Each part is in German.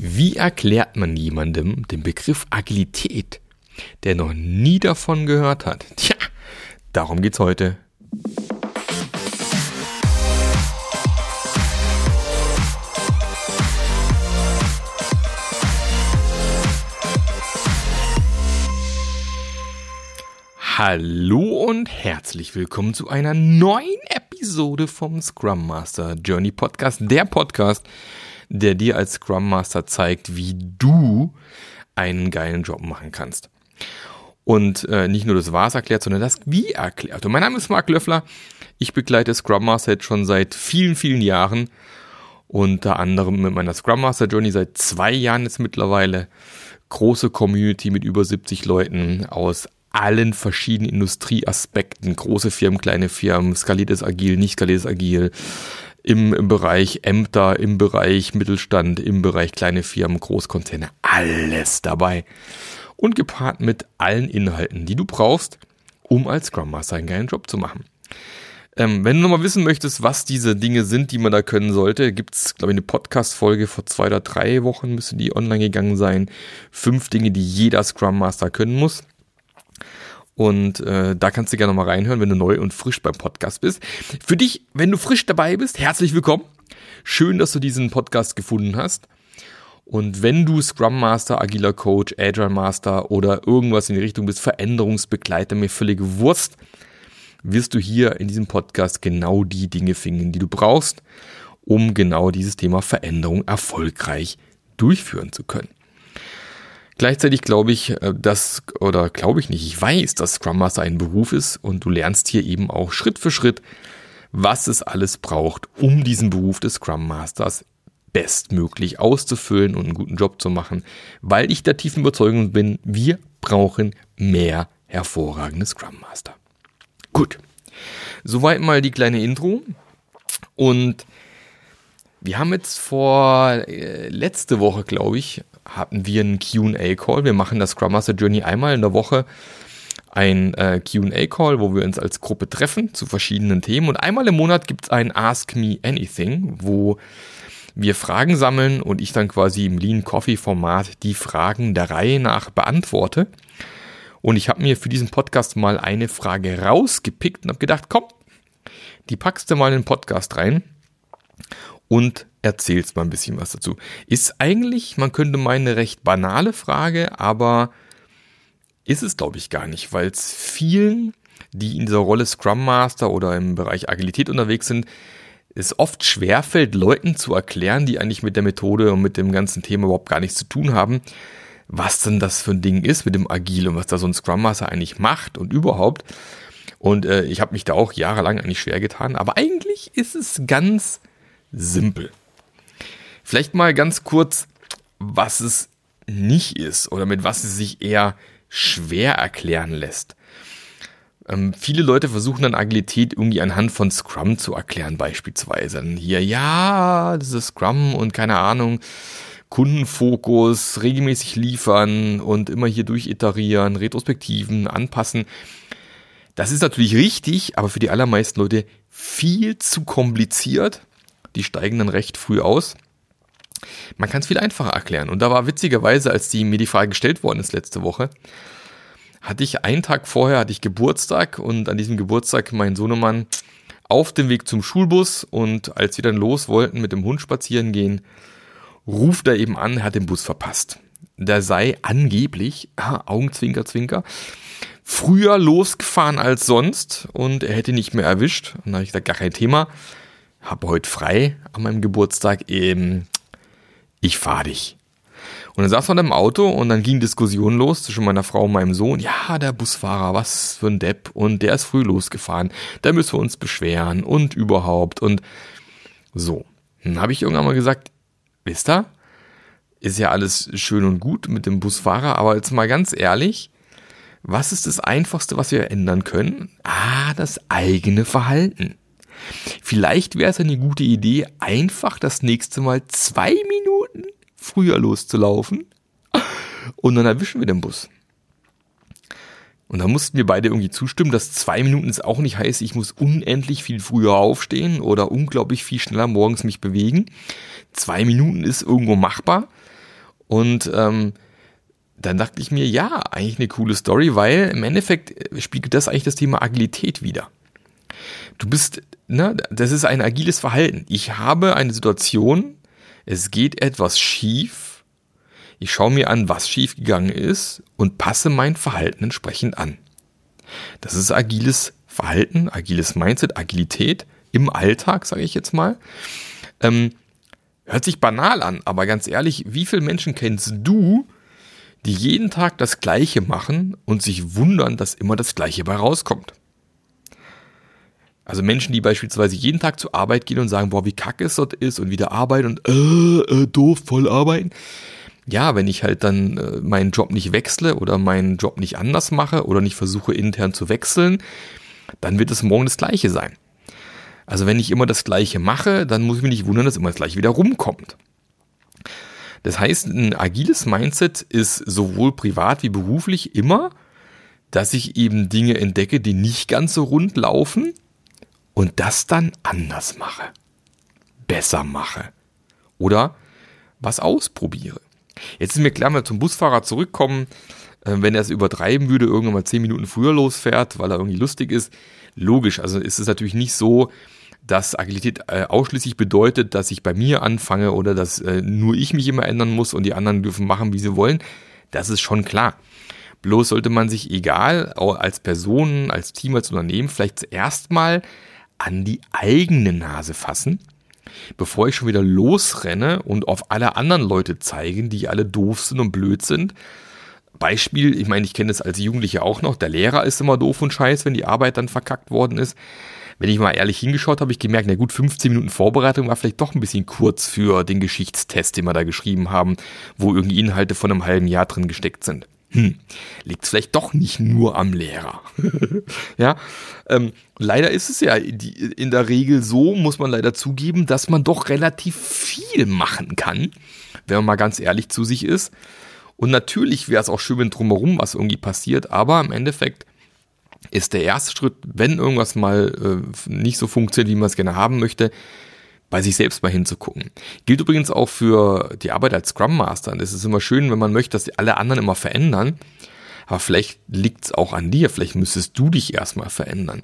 Wie erklärt man jemandem den Begriff Agilität, der noch nie davon gehört hat? Tja, darum geht's heute. Hallo und herzlich willkommen zu einer neuen Episode vom Scrum Master Journey Podcast, der Podcast, der dir als Scrum Master zeigt, wie du einen geilen Job machen kannst. Und äh, nicht nur das Was erklärt, sondern das Wie erklärt. Und mein Name ist Marc Löffler. Ich begleite Scrum Master jetzt schon seit vielen, vielen Jahren. Unter anderem mit meiner Scrum Master Journey seit zwei Jahren jetzt mittlerweile. Große Community mit über 70 Leuten aus allen verschiedenen Industrieaspekten. Große Firmen, kleine Firmen, skaliertes Agil, nicht skaliertes Agil, im, im Bereich Ämter, im Bereich Mittelstand, im Bereich kleine Firmen, Großkonzerne, alles dabei. Und gepaart mit allen Inhalten, die du brauchst, um als Scrum Master einen geilen Job zu machen. Ähm, wenn du nochmal wissen möchtest, was diese Dinge sind, die man da können sollte, gibt's glaube ich, eine Podcast-Folge vor zwei oder drei Wochen, müsste die online gegangen sein. Fünf Dinge, die jeder Scrum Master können muss. Und äh, da kannst du gerne mal reinhören, wenn du neu und frisch beim Podcast bist. Für dich, wenn du frisch dabei bist, herzlich willkommen. Schön, dass du diesen Podcast gefunden hast. Und wenn du Scrum Master, Agiler Coach, Agile Master oder irgendwas in die Richtung bist, Veränderungsbegleiter, mir völlig Wurst, wirst du hier in diesem Podcast genau die Dinge finden, die du brauchst, um genau dieses Thema Veränderung erfolgreich durchführen zu können. Gleichzeitig glaube ich, äh, dass, oder glaube ich nicht, ich weiß, dass Scrum Master ein Beruf ist und du lernst hier eben auch Schritt für Schritt, was es alles braucht, um diesen Beruf des Scrum Masters bestmöglich auszufüllen und einen guten Job zu machen, weil ich der tiefen Überzeugung bin, wir brauchen mehr hervorragende Scrum Master. Gut, soweit mal die kleine Intro. Und wir haben jetzt vor äh, letzte Woche, glaube ich, hatten wir einen QA-Call. Wir machen das Scrum Master Journey einmal in der Woche ein äh, QA-Call, wo wir uns als Gruppe treffen zu verschiedenen Themen. Und einmal im Monat gibt es ein Ask Me Anything, wo wir Fragen sammeln und ich dann quasi im Lean Coffee Format die Fragen der Reihe nach beantworte. Und ich habe mir für diesen Podcast mal eine Frage rausgepickt und habe gedacht, komm, die packst du mal in den Podcast rein und erzählst mal ein bisschen was dazu. Ist eigentlich, man könnte meinen, eine recht banale Frage, aber ist es, glaube ich, gar nicht, weil es vielen, die in dieser Rolle Scrum Master oder im Bereich Agilität unterwegs sind, es oft schwerfällt, Leuten zu erklären, die eigentlich mit der Methode und mit dem ganzen Thema überhaupt gar nichts zu tun haben, was denn das für ein Ding ist mit dem Agil und was da so ein Scrum Master eigentlich macht und überhaupt. Und äh, ich habe mich da auch jahrelang eigentlich schwer getan, aber eigentlich ist es ganz simpel. Vielleicht mal ganz kurz, was es nicht ist oder mit was es sich eher schwer erklären lässt. Ähm, viele Leute versuchen dann Agilität irgendwie anhand von Scrum zu erklären, beispielsweise. Dann hier, ja, das ist Scrum und keine Ahnung, Kundenfokus, regelmäßig liefern und immer hier durchiterieren, Retrospektiven, anpassen. Das ist natürlich richtig, aber für die allermeisten Leute viel zu kompliziert. Die steigen dann recht früh aus. Man kann es viel einfacher erklären. Und da war witzigerweise, als die, mir die Frage gestellt worden ist letzte Woche, hatte ich einen Tag vorher hatte ich Geburtstag und an diesem Geburtstag mein Sohnemann auf dem Weg zum Schulbus und als wir dann los wollten mit dem Hund spazieren gehen, ruft er eben an, er hat den Bus verpasst. Der sei angeblich, ah, Augenzwinker, Zwinker, früher losgefahren als sonst und er hätte nicht mehr erwischt. Und da habe ich gesagt, gar kein Thema. Habe heute frei an meinem Geburtstag. Eben, ich fahre dich. Und dann saß man im Auto und dann ging Diskussion los zwischen meiner Frau und meinem Sohn. Ja, der Busfahrer, was für ein Depp. Und der ist früh losgefahren. Da müssen wir uns beschweren und überhaupt. Und so. Dann habe ich irgendwann mal gesagt, wisst ihr, ist ja alles schön und gut mit dem Busfahrer, aber jetzt mal ganz ehrlich, was ist das Einfachste, was wir ändern können? Ah, das eigene Verhalten. Vielleicht wäre es eine gute Idee, einfach das nächste Mal zwei Minuten früher loszulaufen und dann erwischen wir den Bus. Und da mussten wir beide irgendwie zustimmen, dass zwei Minuten ist auch nicht heißt, ich muss unendlich viel früher aufstehen oder unglaublich viel schneller morgens mich bewegen. Zwei Minuten ist irgendwo machbar. Und ähm, dann dachte ich mir, ja, eigentlich eine coole Story, weil im Endeffekt spiegelt das eigentlich das Thema Agilität wieder. Du bist, ne, das ist ein agiles Verhalten. Ich habe eine Situation, es geht etwas schief, ich schaue mir an, was schief gegangen ist und passe mein Verhalten entsprechend an. Das ist agiles Verhalten, agiles Mindset, Agilität im Alltag, sage ich jetzt mal. Ähm, hört sich banal an, aber ganz ehrlich, wie viele Menschen kennst du, die jeden Tag das Gleiche machen und sich wundern, dass immer das Gleiche bei rauskommt. Also Menschen, die beispielsweise jeden Tag zur Arbeit gehen und sagen, boah, wie kacke es dort ist und wieder arbeiten und äh, äh, doof, voll arbeiten. Ja, wenn ich halt dann äh, meinen Job nicht wechsle oder meinen Job nicht anders mache oder nicht versuche intern zu wechseln, dann wird es morgen das Gleiche sein. Also wenn ich immer das Gleiche mache, dann muss ich mich nicht wundern, dass immer das Gleiche wieder rumkommt. Das heißt, ein agiles Mindset ist sowohl privat wie beruflich immer, dass ich eben Dinge entdecke, die nicht ganz so rund laufen und das dann anders mache, besser mache oder was ausprobiere. Jetzt ist mir klar, wenn wir zum Busfahrer zurückkommen, äh, wenn er es übertreiben würde, irgendwann mal zehn Minuten früher losfährt, weil er irgendwie lustig ist, logisch. Also ist es natürlich nicht so, dass Agilität äh, ausschließlich bedeutet, dass ich bei mir anfange oder dass äh, nur ich mich immer ändern muss und die anderen dürfen machen, wie sie wollen. Das ist schon klar. Bloß sollte man sich egal, als Person, als Team, als Unternehmen vielleicht zuerst mal an die eigene Nase fassen, bevor ich schon wieder losrenne und auf alle anderen Leute zeigen, die alle doof sind und blöd sind. Beispiel, ich meine, ich kenne das als Jugendlicher auch noch, der Lehrer ist immer doof und scheiß, wenn die Arbeit dann verkackt worden ist wenn ich mal ehrlich hingeschaut habe, ich gemerkt, na gut, 15 Minuten Vorbereitung war vielleicht doch ein bisschen kurz für den Geschichtstest, den wir da geschrieben haben, wo irgendwie Inhalte von einem halben Jahr drin gesteckt sind. Hm, liegt vielleicht doch nicht nur am Lehrer. ja, ähm, leider ist es ja in der Regel so, muss man leider zugeben, dass man doch relativ viel machen kann, wenn man mal ganz ehrlich zu sich ist. Und natürlich wäre es auch schön, wenn drumherum was irgendwie passiert, aber im Endeffekt ist der erste Schritt, wenn irgendwas mal äh, nicht so funktioniert, wie man es gerne haben möchte, bei sich selbst mal hinzugucken. Gilt übrigens auch für die Arbeit als Scrum Master. Und es ist immer schön, wenn man möchte, dass alle anderen immer verändern. Aber vielleicht liegt es auch an dir. Vielleicht müsstest du dich erstmal verändern.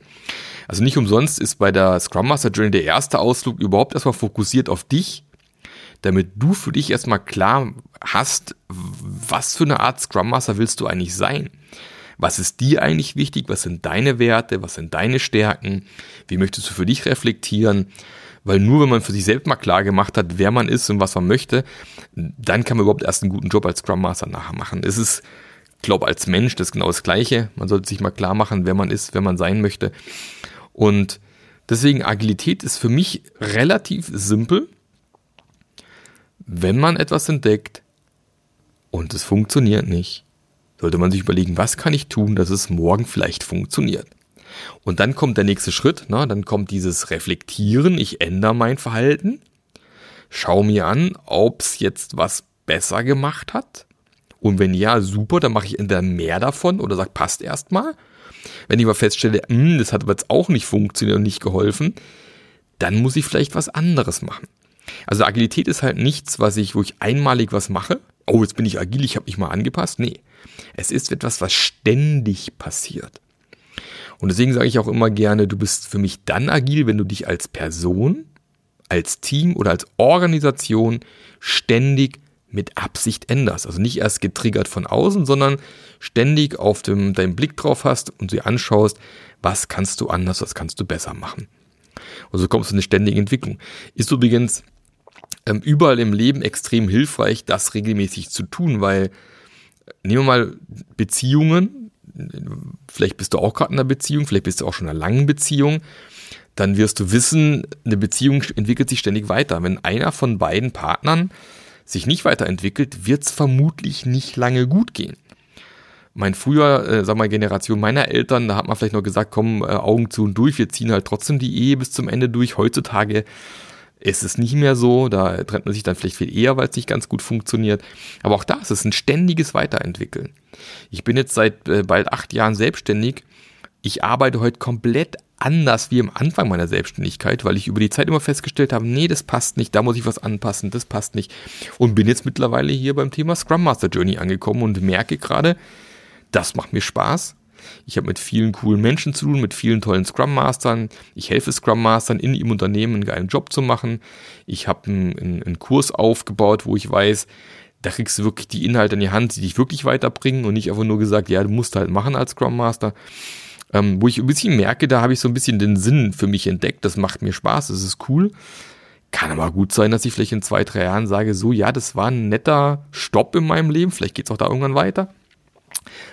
Also nicht umsonst ist bei der Scrum Master Journey der erste Ausflug überhaupt erstmal fokussiert auf dich, damit du für dich erstmal klar hast, was für eine Art Scrum Master willst du eigentlich sein. Was ist dir eigentlich wichtig? Was sind deine Werte? Was sind deine Stärken? Wie möchtest du für dich reflektieren? Weil nur wenn man für sich selbst mal klar gemacht hat, wer man ist und was man möchte, dann kann man überhaupt erst einen guten Job als Scrum Master nachher machen. Es ist, glaube als Mensch das genau das Gleiche. Man sollte sich mal klar machen, wer man ist, wer man sein möchte. Und deswegen Agilität ist für mich relativ simpel. Wenn man etwas entdeckt und es funktioniert nicht, sollte man sich überlegen, was kann ich tun, dass es morgen vielleicht funktioniert. Und dann kommt der nächste Schritt, ne? dann kommt dieses Reflektieren, ich ändere mein Verhalten, schau mir an, ob es jetzt was besser gemacht hat. Und wenn ja, super, dann mache ich entweder mehr davon oder sag, passt erstmal. Wenn ich mal feststelle, mh, hm, das hat aber jetzt auch nicht funktioniert und nicht geholfen, dann muss ich vielleicht was anderes machen. Also Agilität ist halt nichts, was ich, wo ich einmalig was mache. Oh, jetzt bin ich agil, ich habe mich mal angepasst. Nee, es ist etwas, was ständig passiert. Und deswegen sage ich auch immer gerne, du bist für mich dann agil, wenn du dich als Person, als Team oder als Organisation ständig mit Absicht änderst. Also nicht erst getriggert von außen, sondern ständig auf dem, deinen Blick drauf hast und dir anschaust, was kannst du anders, was kannst du besser machen. Und so kommst du in eine ständige Entwicklung. Ist übrigens ähm, überall im Leben extrem hilfreich, das regelmäßig zu tun, weil nehmen wir mal Beziehungen. Vielleicht bist du auch gerade in einer Beziehung, vielleicht bist du auch schon in einer langen Beziehung. Dann wirst du wissen, eine Beziehung entwickelt sich ständig weiter. Wenn einer von beiden Partnern sich nicht weiterentwickelt, wird es vermutlich nicht lange gut gehen. Mein früher, äh, sag mal, Generation meiner Eltern, da hat man vielleicht noch gesagt, komm, äh, Augen zu und durch, wir ziehen halt trotzdem die Ehe bis zum Ende durch. Heutzutage ist es nicht mehr so, da trennt man sich dann vielleicht viel eher, weil es nicht ganz gut funktioniert. Aber auch da ist es ein ständiges Weiterentwickeln. Ich bin jetzt seit äh, bald acht Jahren selbstständig ich arbeite heute komplett anders wie am Anfang meiner Selbstständigkeit, weil ich über die Zeit immer festgestellt habe, nee, das passt nicht, da muss ich was anpassen, das passt nicht. Und bin jetzt mittlerweile hier beim Thema Scrum Master Journey angekommen und merke gerade, das macht mir Spaß. Ich habe mit vielen coolen Menschen zu tun, mit vielen tollen Scrum Mastern. Ich helfe Scrum Mastern in ihrem Unternehmen einen geilen Job zu machen. Ich habe einen, einen Kurs aufgebaut, wo ich weiß, da kriegst du wirklich die Inhalte in die Hand, die dich wirklich weiterbringen und nicht einfach nur gesagt, ja, du musst halt machen als Scrum Master. Ähm, wo ich ein bisschen merke, da habe ich so ein bisschen den Sinn für mich entdeckt. Das macht mir Spaß, das ist cool. Kann aber gut sein, dass ich vielleicht in zwei, drei Jahren sage, so, ja, das war ein netter Stopp in meinem Leben. Vielleicht geht es auch da irgendwann weiter.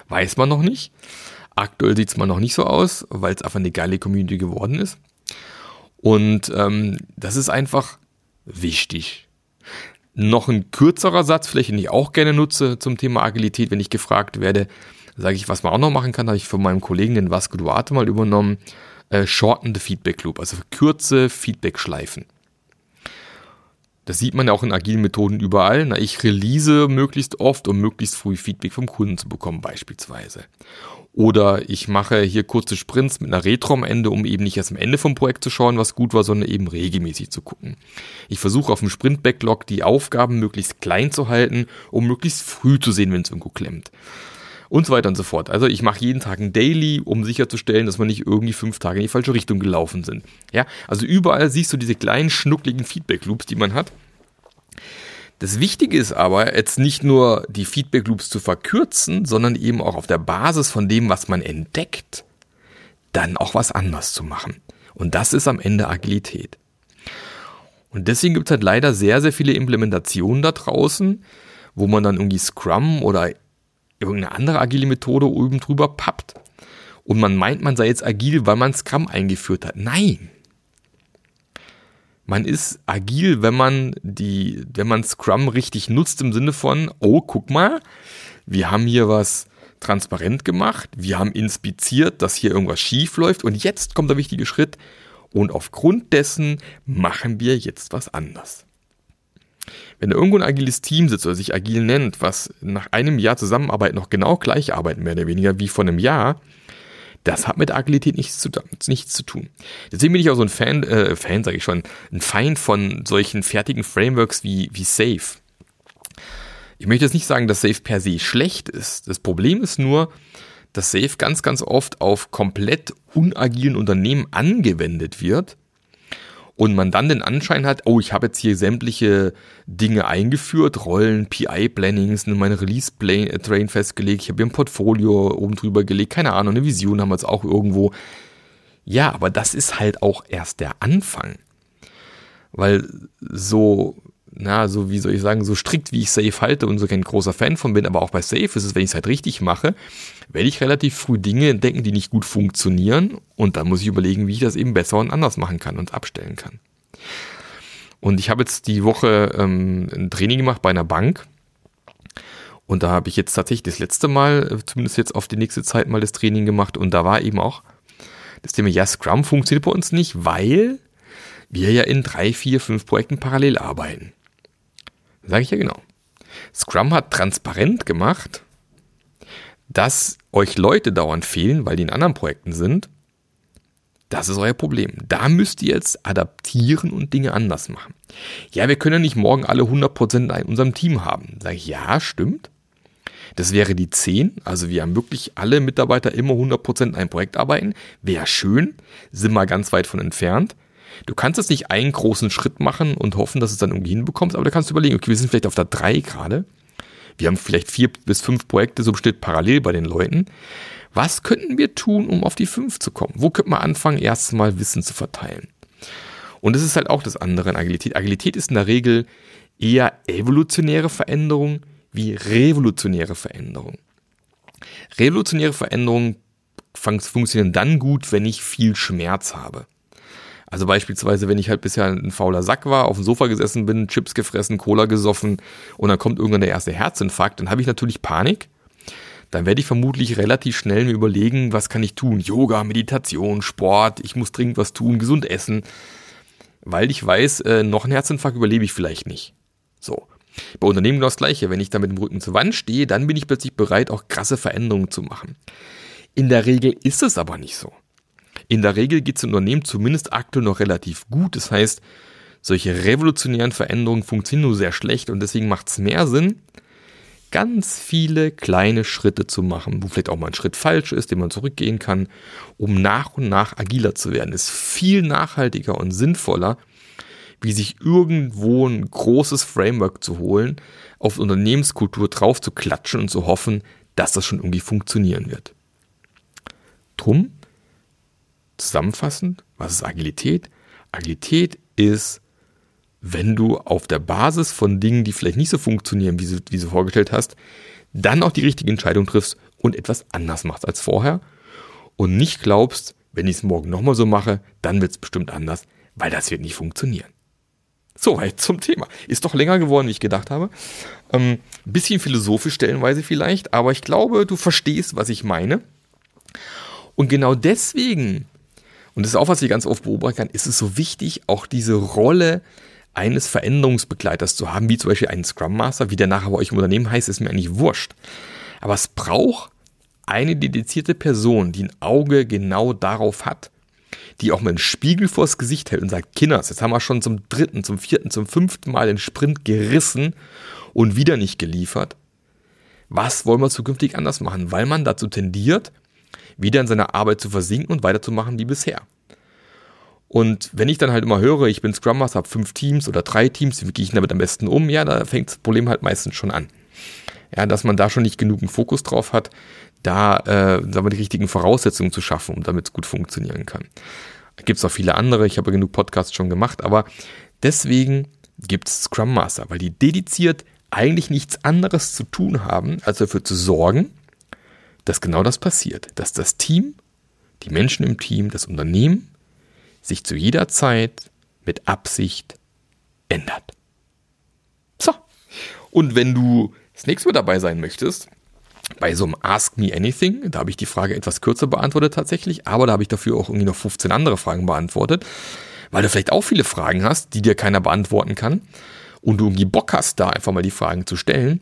Weiß man noch nicht. Aktuell sieht es mal noch nicht so aus, weil es einfach eine geile Community geworden ist. Und ähm, das ist einfach wichtig. Noch ein kürzerer Satz, vielleicht den ich auch gerne nutze zum Thema Agilität, wenn ich gefragt werde, sage ich, was man auch noch machen kann, habe ich von meinem Kollegen den Vasco Duarte mal übernommen, äh, shorten the Feedback Loop, also kürze Feedback-Schleifen. Das sieht man ja auch in agilen Methoden überall. Na, ich release möglichst oft, um möglichst früh Feedback vom Kunden zu bekommen, beispielsweise. Oder ich mache hier kurze Sprints mit einer Retro am Ende, um eben nicht erst am Ende vom Projekt zu schauen, was gut war, sondern eben regelmäßig zu gucken. Ich versuche auf dem Sprint-Backlog die Aufgaben möglichst klein zu halten, um möglichst früh zu sehen, wenn es irgendwo klemmt. Und so weiter und so fort. Also ich mache jeden Tag ein Daily, um sicherzustellen, dass wir nicht irgendwie fünf Tage in die falsche Richtung gelaufen sind. Ja, also überall siehst du diese kleinen schnuckligen Feedback-Loops, die man hat. Das Wichtige ist aber, jetzt nicht nur die Feedback Loops zu verkürzen, sondern eben auch auf der Basis von dem, was man entdeckt, dann auch was anders zu machen. Und das ist am Ende Agilität. Und deswegen gibt es halt leider sehr, sehr viele Implementationen da draußen, wo man dann irgendwie Scrum oder irgendeine andere agile Methode oben drüber pappt. Und man meint, man sei jetzt agil, weil man Scrum eingeführt hat. Nein, man ist agil, wenn man die, wenn man Scrum richtig nutzt im Sinne von, oh, guck mal, wir haben hier was transparent gemacht, wir haben inspiziert, dass hier irgendwas schief läuft und jetzt kommt der wichtige Schritt und aufgrund dessen machen wir jetzt was anders. Wenn irgendwo ein agiles Team sitzt oder sich agil nennt, was nach einem Jahr Zusammenarbeit noch genau gleich arbeiten, mehr oder weniger wie vor einem Jahr, das hat mit Agilität nichts zu, nichts zu tun. Deswegen bin ich auch so ein Fan, äh, Fan sage ich schon, ein Feind von solchen fertigen Frameworks wie, wie Safe. Ich möchte jetzt nicht sagen, dass Safe per se schlecht ist. Das Problem ist nur, dass Safe ganz, ganz oft auf komplett unagilen Unternehmen angewendet wird und man dann den Anschein hat, oh, ich habe jetzt hier sämtliche Dinge eingeführt, Rollen, PI-Plannings, meine Release-Train festgelegt, ich habe hier ein Portfolio oben drüber gelegt, keine Ahnung, eine Vision haben wir jetzt auch irgendwo. Ja, aber das ist halt auch erst der Anfang. Weil so na, so wie soll ich sagen, so strikt wie ich Safe halte und so kein großer Fan von bin, aber auch bei Safe ist es, wenn ich es halt richtig mache, werde ich relativ früh Dinge entdecken, die nicht gut funktionieren und dann muss ich überlegen, wie ich das eben besser und anders machen kann und abstellen kann. Und ich habe jetzt die Woche ähm, ein Training gemacht bei einer Bank und da habe ich jetzt tatsächlich das letzte Mal, zumindest jetzt auf die nächste Zeit mal das Training gemacht und da war eben auch das Thema, ja, Scrum funktioniert bei uns nicht, weil wir ja in drei, vier, fünf Projekten parallel arbeiten. Sage ich ja genau. Scrum hat transparent gemacht, dass euch Leute dauernd fehlen, weil die in anderen Projekten sind. Das ist euer Problem. Da müsst ihr jetzt adaptieren und Dinge anders machen. Ja, wir können ja nicht morgen alle 100% in unserem Team haben. Sage ich, ja, stimmt. Das wäre die 10. Also wir haben wirklich alle Mitarbeiter immer 100% in einem Projekt arbeiten. Wäre schön. Sind wir ganz weit von entfernt. Du kannst jetzt nicht einen großen Schritt machen und hoffen, dass du es dann irgendwie hinbekommst, aber du kannst überlegen, okay, wir sind vielleicht auf der 3 gerade. Wir haben vielleicht vier bis fünf Projekte so besteht parallel bei den Leuten. Was könnten wir tun, um auf die 5 zu kommen? Wo könnte man anfangen, erstmal Wissen zu verteilen? Und das ist halt auch das andere in Agilität. Agilität ist in der Regel eher evolutionäre Veränderung wie revolutionäre Veränderung. Revolutionäre Veränderungen funktionieren dann gut, wenn ich viel Schmerz habe. Also beispielsweise, wenn ich halt bisher ein fauler Sack war, auf dem Sofa gesessen bin, Chips gefressen, Cola gesoffen und dann kommt irgendwann der erste Herzinfarkt, dann habe ich natürlich Panik. Dann werde ich vermutlich relativ schnell mir überlegen, was kann ich tun? Yoga, Meditation, Sport, ich muss dringend was tun, gesund essen. Weil ich weiß, äh, noch einen Herzinfarkt überlebe ich vielleicht nicht. So. Bei Unternehmen genau das Gleiche. Wenn ich da mit dem Rücken zur Wand stehe, dann bin ich plötzlich bereit, auch krasse Veränderungen zu machen. In der Regel ist es aber nicht so. In der Regel geht es im Unternehmen zumindest aktuell noch relativ gut. Das heißt, solche revolutionären Veränderungen funktionieren nur sehr schlecht und deswegen macht es mehr Sinn, ganz viele kleine Schritte zu machen, wo vielleicht auch mal ein Schritt falsch ist, den man zurückgehen kann, um nach und nach agiler zu werden. Ist viel nachhaltiger und sinnvoller, wie sich irgendwo ein großes Framework zu holen, auf Unternehmenskultur drauf zu klatschen und zu hoffen, dass das schon irgendwie funktionieren wird. Drum, zusammenfassend, was ist Agilität? Agilität ist wenn du auf der Basis von Dingen, die vielleicht nicht so funktionieren, wie du, wie du vorgestellt hast, dann auch die richtige Entscheidung triffst und etwas anders machst als vorher und nicht glaubst, wenn ich es morgen nochmal so mache, dann wird es bestimmt anders, weil das wird nicht funktionieren. Soweit zum Thema. Ist doch länger geworden, wie ich gedacht habe. Ähm, bisschen philosophisch stellenweise vielleicht, aber ich glaube, du verstehst, was ich meine. Und genau deswegen, und das ist auch, was ich ganz oft beobachten kann, ist es so wichtig, auch diese Rolle eines Veränderungsbegleiters zu haben, wie zum Beispiel einen Scrum Master, wie der nachher bei euch im Unternehmen heißt, ist mir eigentlich wurscht. Aber es braucht eine dedizierte Person, die ein Auge genau darauf hat, die auch mal einen Spiegel vors Gesicht hält und sagt, Kinders, jetzt haben wir schon zum dritten, zum vierten, zum fünften Mal den Sprint gerissen und wieder nicht geliefert. Was wollen wir zukünftig anders machen? Weil man dazu tendiert, wieder in seiner Arbeit zu versinken und weiterzumachen wie bisher. Und wenn ich dann halt immer höre, ich bin Scrum Master, habe fünf Teams oder drei Teams, wie gehe ich damit am besten um? Ja, da fängt das Problem halt meistens schon an. Ja, dass man da schon nicht genug Fokus drauf hat, da äh, sagen wir, die richtigen Voraussetzungen zu schaffen, um damit es gut funktionieren kann. Gibt es auch viele andere, ich habe ja genug Podcasts schon gemacht, aber deswegen gibt es Scrum Master, weil die dediziert eigentlich nichts anderes zu tun haben, als dafür zu sorgen, dass genau das passiert, dass das Team, die Menschen im Team, das Unternehmen sich zu jeder Zeit mit Absicht ändert. So. Und wenn du das nächste Mal dabei sein möchtest, bei so einem Ask Me Anything, da habe ich die Frage etwas kürzer beantwortet tatsächlich, aber da habe ich dafür auch irgendwie noch 15 andere Fragen beantwortet, weil du vielleicht auch viele Fragen hast, die dir keiner beantworten kann und du irgendwie Bock hast, da einfach mal die Fragen zu stellen,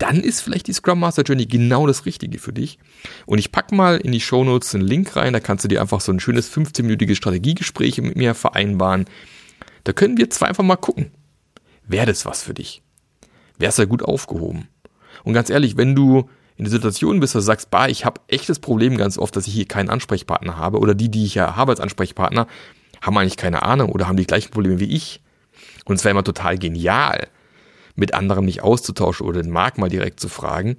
dann ist vielleicht die Scrum Master Journey genau das Richtige für dich. Und ich packe mal in die Show Notes einen Link rein, da kannst du dir einfach so ein schönes 15-minütiges Strategiegespräch mit mir vereinbaren. Da können wir zwei einfach mal gucken. Wäre das was für dich? Wärst du gut aufgehoben? Und ganz ehrlich, wenn du in der Situation bist, dass du sagst, bah, ich habe echtes Problem ganz oft, dass ich hier keinen Ansprechpartner habe oder die, die ich ja habe als Ansprechpartner, haben eigentlich keine Ahnung oder haben die gleichen Probleme wie ich. Und es wäre immer total genial, mit anderen nicht auszutauschen oder den Marc mal direkt zu fragen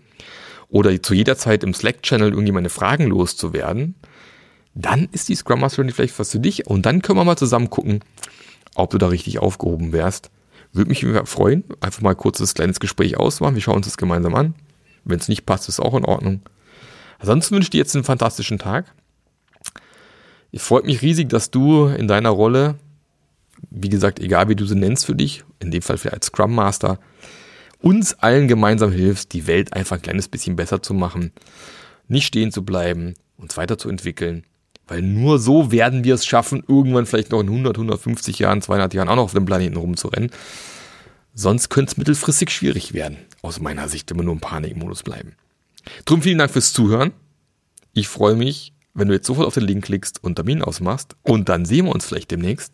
oder zu jeder Zeit im Slack-Channel irgendwie meine Fragen loszuwerden, dann ist die Scrum Master vielleicht was für dich und dann können wir mal zusammen gucken, ob du da richtig aufgehoben wärst. Würde mich freuen, einfach mal ein kurzes kleines Gespräch ausmachen. Wir schauen uns das gemeinsam an. Wenn es nicht passt, ist auch in Ordnung. Ansonsten wünsche ich dir jetzt einen fantastischen Tag. Ich freue mich riesig, dass du in deiner Rolle wie gesagt, egal wie du sie nennst für dich, in dem Fall vielleicht als Scrum Master, uns allen gemeinsam hilfst, die Welt einfach ein kleines bisschen besser zu machen, nicht stehen zu bleiben, uns weiterzuentwickeln, weil nur so werden wir es schaffen, irgendwann vielleicht noch in 100, 150 Jahren, 200 Jahren auch noch auf dem Planeten rumzurennen. Sonst könnte es mittelfristig schwierig werden, aus meiner Sicht, wir nur im Panikmodus bleiben. Drum vielen Dank fürs Zuhören. Ich freue mich, wenn du jetzt sofort auf den Link klickst und Termin ausmachst und dann sehen wir uns vielleicht demnächst.